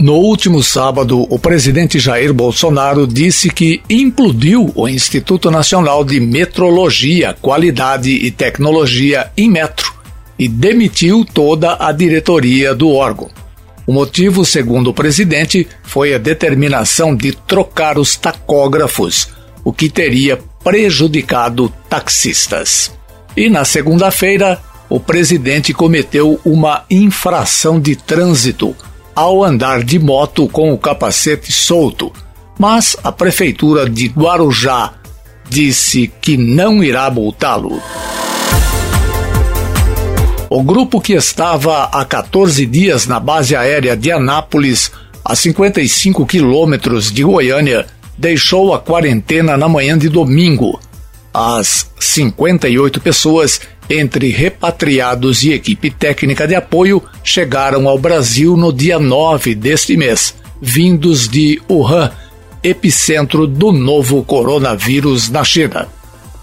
No último sábado, o presidente Jair Bolsonaro disse que implodiu o Instituto Nacional de Metrologia, Qualidade e Tecnologia, Inmetro, e demitiu toda a diretoria do órgão. O motivo, segundo o presidente, foi a determinação de trocar os tacógrafos, o que teria prejudicado taxistas. E na segunda-feira, o presidente cometeu uma infração de trânsito ao andar de moto com o capacete solto, mas a prefeitura de Guarujá disse que não irá multá-lo. O grupo que estava há 14 dias na base aérea de Anápolis, a 55 quilômetros de Goiânia, deixou a quarentena na manhã de domingo. As 58 pessoas entre repatriados e equipe técnica de apoio chegaram ao Brasil no dia 9 deste mês, vindos de Wuhan, epicentro do novo coronavírus na China.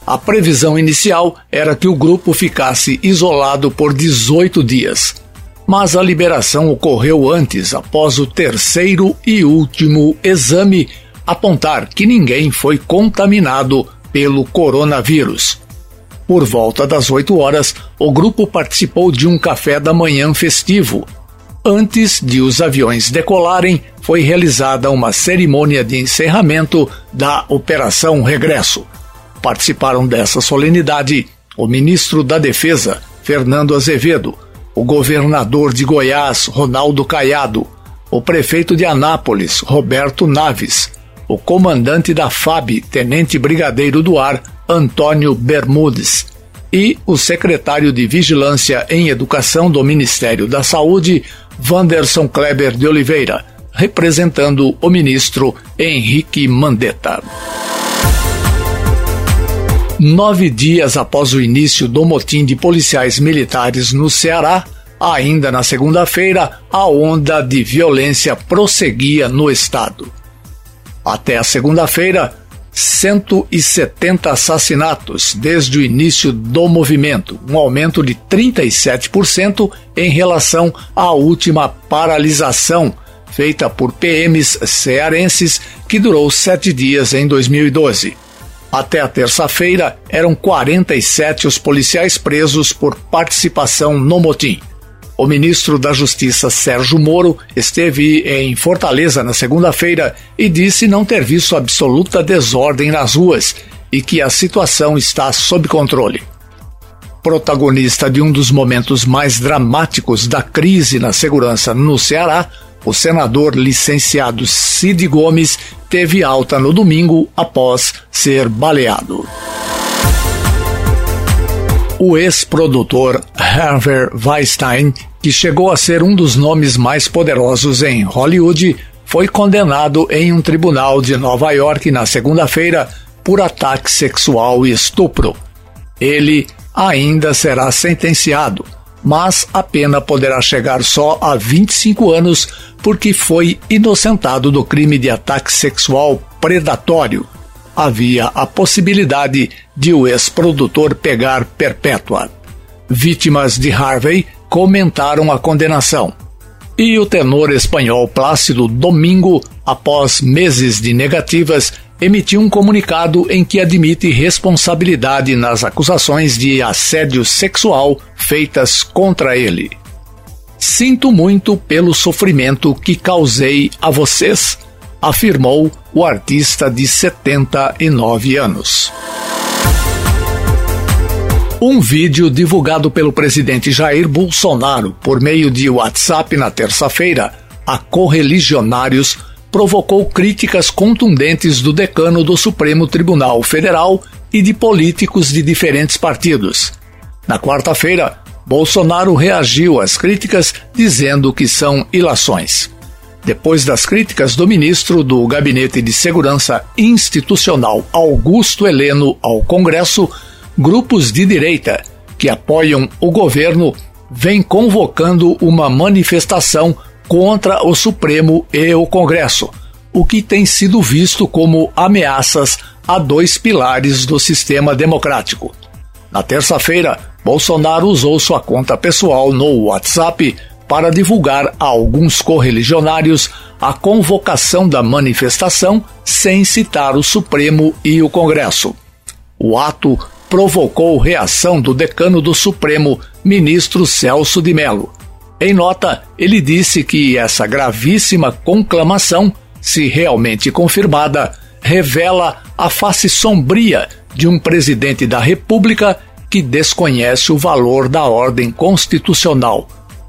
A previsão inicial era que o grupo ficasse isolado por 18 dias, mas a liberação ocorreu antes, após o terceiro e último exame apontar que ninguém foi contaminado pelo coronavírus. Por volta das 8 horas, o grupo participou de um café da manhã festivo. Antes de os aviões decolarem, foi realizada uma cerimônia de encerramento da Operação Regresso. Participaram dessa solenidade o ministro da Defesa, Fernando Azevedo, o governador de Goiás, Ronaldo Caiado, o prefeito de Anápolis, Roberto Naves, o comandante da FAB, tenente brigadeiro do ar, Antônio Bermudes, e o secretário de Vigilância em Educação do Ministério da Saúde, Wanderson Kleber de Oliveira, representando o ministro Henrique Mandetta. Nove dias após o início do motim de policiais militares no Ceará, ainda na segunda-feira, a onda de violência prosseguia no estado. Até a segunda-feira, 170 assassinatos desde o início do movimento, um aumento de 37% em relação à última paralisação feita por PMs cearenses que durou sete dias em 2012. Até a terça-feira, eram 47 os policiais presos por participação no motim. O ministro da Justiça Sérgio Moro esteve em Fortaleza na segunda-feira e disse não ter visto absoluta desordem nas ruas e que a situação está sob controle. Protagonista de um dos momentos mais dramáticos da crise na segurança no Ceará, o senador licenciado Cid Gomes teve alta no domingo após ser baleado. O ex-produtor Harvey Weinstein, que chegou a ser um dos nomes mais poderosos em Hollywood, foi condenado em um tribunal de Nova York na segunda-feira por ataque sexual e estupro. Ele ainda será sentenciado, mas a pena poderá chegar só a 25 anos porque foi inocentado do crime de ataque sexual predatório havia a possibilidade de o ex-produtor pegar perpétua. Vítimas de Harvey comentaram a condenação. E o tenor espanhol Plácido Domingo, após meses de negativas, emitiu um comunicado em que admite responsabilidade nas acusações de assédio sexual feitas contra ele. Sinto muito pelo sofrimento que causei a vocês afirmou o artista de 79 anos. Um vídeo divulgado pelo presidente Jair Bolsonaro por meio de WhatsApp na terça-feira a correligionários provocou críticas contundentes do decano do Supremo Tribunal Federal e de políticos de diferentes partidos. Na quarta-feira, Bolsonaro reagiu às críticas dizendo que são ilações depois das críticas do ministro do Gabinete de Segurança Institucional Augusto Heleno ao Congresso, grupos de direita que apoiam o governo vêm convocando uma manifestação contra o Supremo e o Congresso, o que tem sido visto como ameaças a dois pilares do sistema democrático. Na terça-feira, Bolsonaro usou sua conta pessoal no WhatsApp para divulgar a alguns correligionários a convocação da manifestação sem citar o Supremo e o Congresso. O ato provocou reação do decano do Supremo, ministro Celso de Mello. Em nota, ele disse que essa gravíssima conclamação, se realmente confirmada, revela a face sombria de um presidente da República que desconhece o valor da ordem constitucional,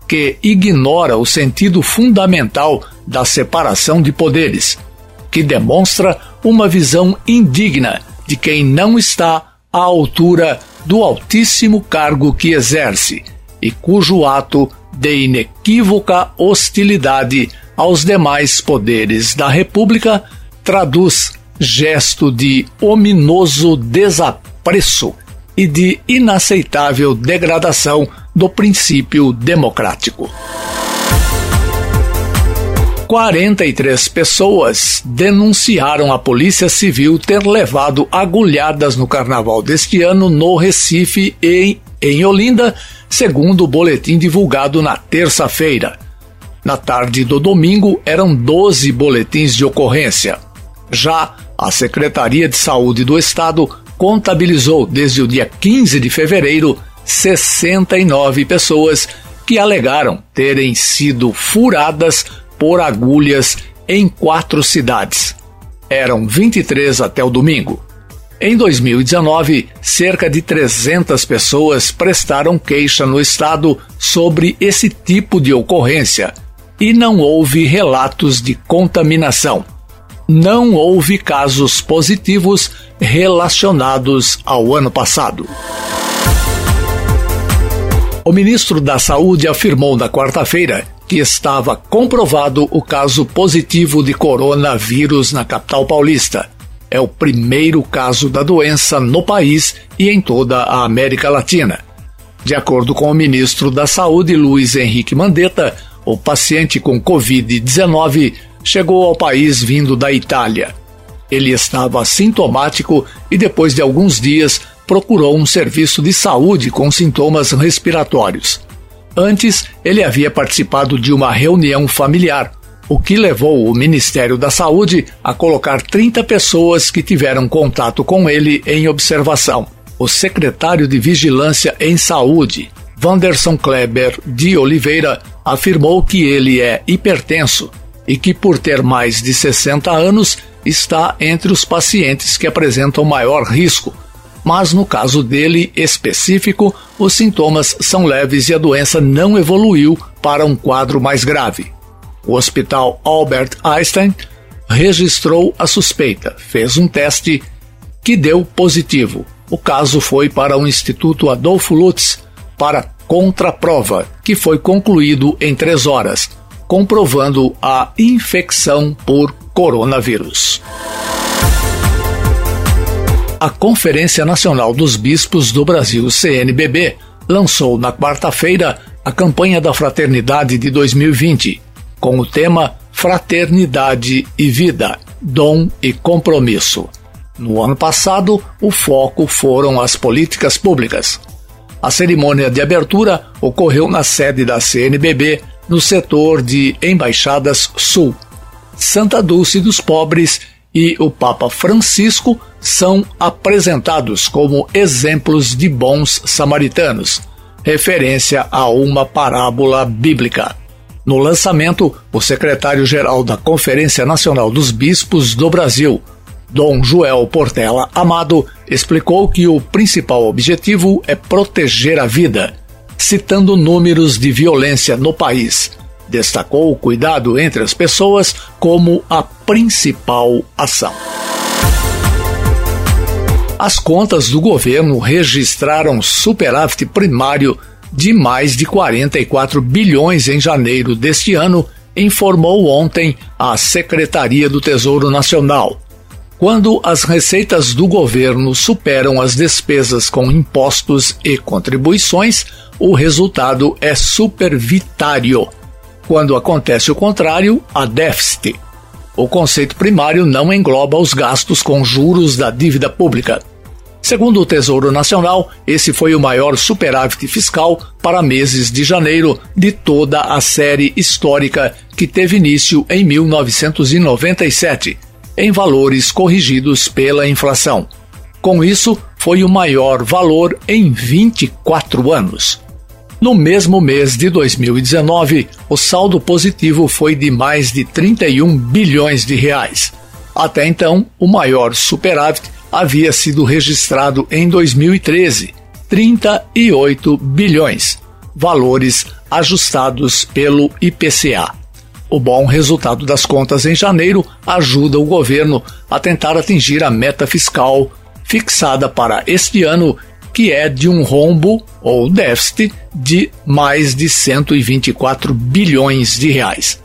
que ignora o sentido fundamental da separação de poderes, que demonstra uma visão indigna de quem não está à altura do altíssimo cargo que exerce e cujo ato de inequívoca hostilidade aos demais poderes da República traduz gesto de ominoso desapreço e de inaceitável degradação do princípio democrático. 43 pessoas denunciaram a Polícia Civil ter levado agulhadas no carnaval deste ano no Recife e em Olinda, segundo o boletim divulgado na terça-feira. Na tarde do domingo, eram 12 boletins de ocorrência. Já a Secretaria de Saúde do Estado contabilizou desde o dia 15 de fevereiro 69 pessoas que alegaram terem sido furadas por agulhas em quatro cidades. Eram 23 até o domingo. Em 2019, cerca de 300 pessoas prestaram queixa no estado sobre esse tipo de ocorrência e não houve relatos de contaminação. Não houve casos positivos relacionados ao ano passado. O ministro da Saúde afirmou na quarta-feira que estava comprovado o caso positivo de coronavírus na capital paulista. É o primeiro caso da doença no país e em toda a América Latina. De acordo com o ministro da Saúde, Luiz Henrique Mandetta, o paciente com Covid-19 chegou ao país vindo da Itália. Ele estava sintomático e, depois de alguns dias, procurou um serviço de saúde com sintomas respiratórios. Antes, ele havia participado de uma reunião familiar, o que levou o Ministério da Saúde a colocar 30 pessoas que tiveram contato com ele em observação. O secretário de Vigilância em Saúde, Vanderson Kleber de Oliveira, afirmou que ele é hipertenso e que, por ter mais de 60 anos, está entre os pacientes que apresentam maior risco mas no caso dele específico, os sintomas são leves e a doença não evoluiu para um quadro mais grave. O Hospital Albert Einstein registrou a suspeita, fez um teste que deu positivo. O caso foi para o Instituto Adolfo Lutz para contraprova, que foi concluído em três horas, comprovando a infecção por coronavírus a Conferência Nacional dos Bispos do Brasil, CNBB, lançou na quarta-feira a campanha da Fraternidade de 2020, com o tema Fraternidade e Vida, Dom e Compromisso. No ano passado, o foco foram as políticas públicas. A cerimônia de abertura ocorreu na sede da CNBB, no setor de Embaixadas Sul. Santa Dulce dos Pobres e o Papa Francisco são apresentados como exemplos de bons samaritanos, referência a uma parábola bíblica. No lançamento, o secretário-geral da Conferência Nacional dos Bispos do Brasil, Dom Joel Portela Amado, explicou que o principal objetivo é proteger a vida, citando números de violência no país. Destacou o cuidado entre as pessoas como a principal ação. As contas do governo registraram superávit primário de mais de 44 bilhões em janeiro deste ano, informou ontem a Secretaria do Tesouro Nacional. Quando as receitas do governo superam as despesas com impostos e contribuições, o resultado é supervitário. Quando acontece o contrário, há déficit. O conceito primário não engloba os gastos com juros da dívida pública. Segundo o Tesouro Nacional, esse foi o maior superávit fiscal para meses de janeiro de toda a série histórica que teve início em 1997, em valores corrigidos pela inflação. Com isso, foi o maior valor em 24 anos. No mesmo mês de 2019, o saldo positivo foi de mais de 31 bilhões de reais. Até então, o maior superávit havia sido registrado em 2013, 38 bilhões, valores ajustados pelo IPCA. O bom resultado das contas em janeiro ajuda o governo a tentar atingir a meta fiscal fixada para este ano, que é de um rombo ou déficit de mais de 124 bilhões de reais.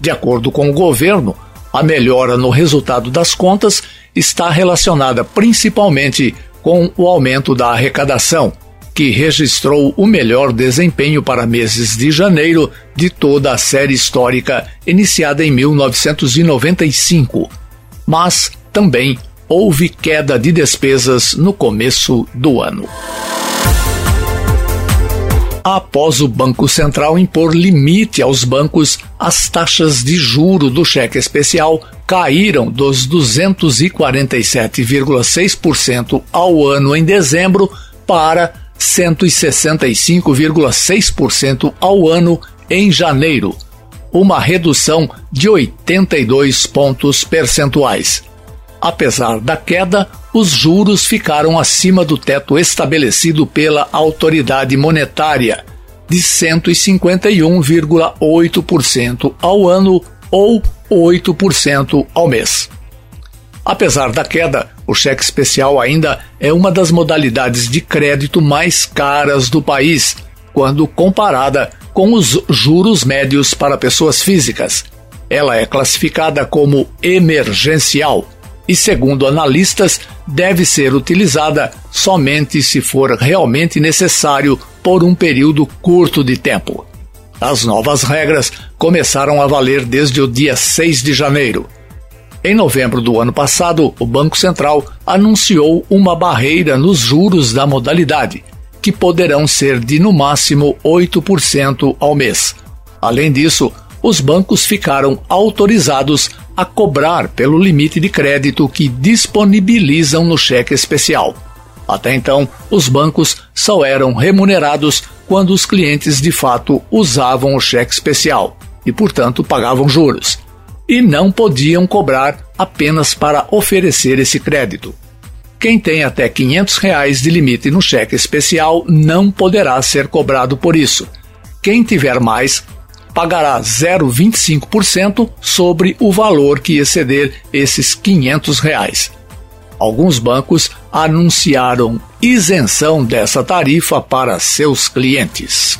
De acordo com o governo, a melhora no resultado das contas está relacionada principalmente com o aumento da arrecadação, que registrou o melhor desempenho para meses de janeiro de toda a série histórica iniciada em 1995. Mas também houve queda de despesas no começo do ano após o Banco Central impor limite aos bancos, as taxas de juro do cheque especial caíram dos 247,6% ao ano em dezembro para 165,6% ao ano em janeiro, uma redução de 82 pontos percentuais. Apesar da queda, os juros ficaram acima do teto estabelecido pela autoridade monetária, de 151,8% ao ano ou 8% ao mês. Apesar da queda, o cheque especial ainda é uma das modalidades de crédito mais caras do país, quando comparada com os juros médios para pessoas físicas. Ela é classificada como emergencial e, segundo analistas, deve ser utilizada somente se for realmente necessário por um período curto de tempo. As novas regras começaram a valer desde o dia 6 de janeiro. Em novembro do ano passado, o Banco Central anunciou uma barreira nos juros da modalidade, que poderão ser de no máximo 8% ao mês. Além disso, os bancos ficaram autorizados a cobrar pelo limite de crédito que disponibilizam no cheque especial. Até então, os bancos só eram remunerados quando os clientes de fato usavam o cheque especial e, portanto, pagavam juros, e não podiam cobrar apenas para oferecer esse crédito. Quem tem até 500 reais de limite no cheque especial não poderá ser cobrado por isso. Quem tiver mais pagará 0,25% sobre o valor que exceder esses 500 reais. Alguns bancos anunciaram isenção dessa tarifa para seus clientes.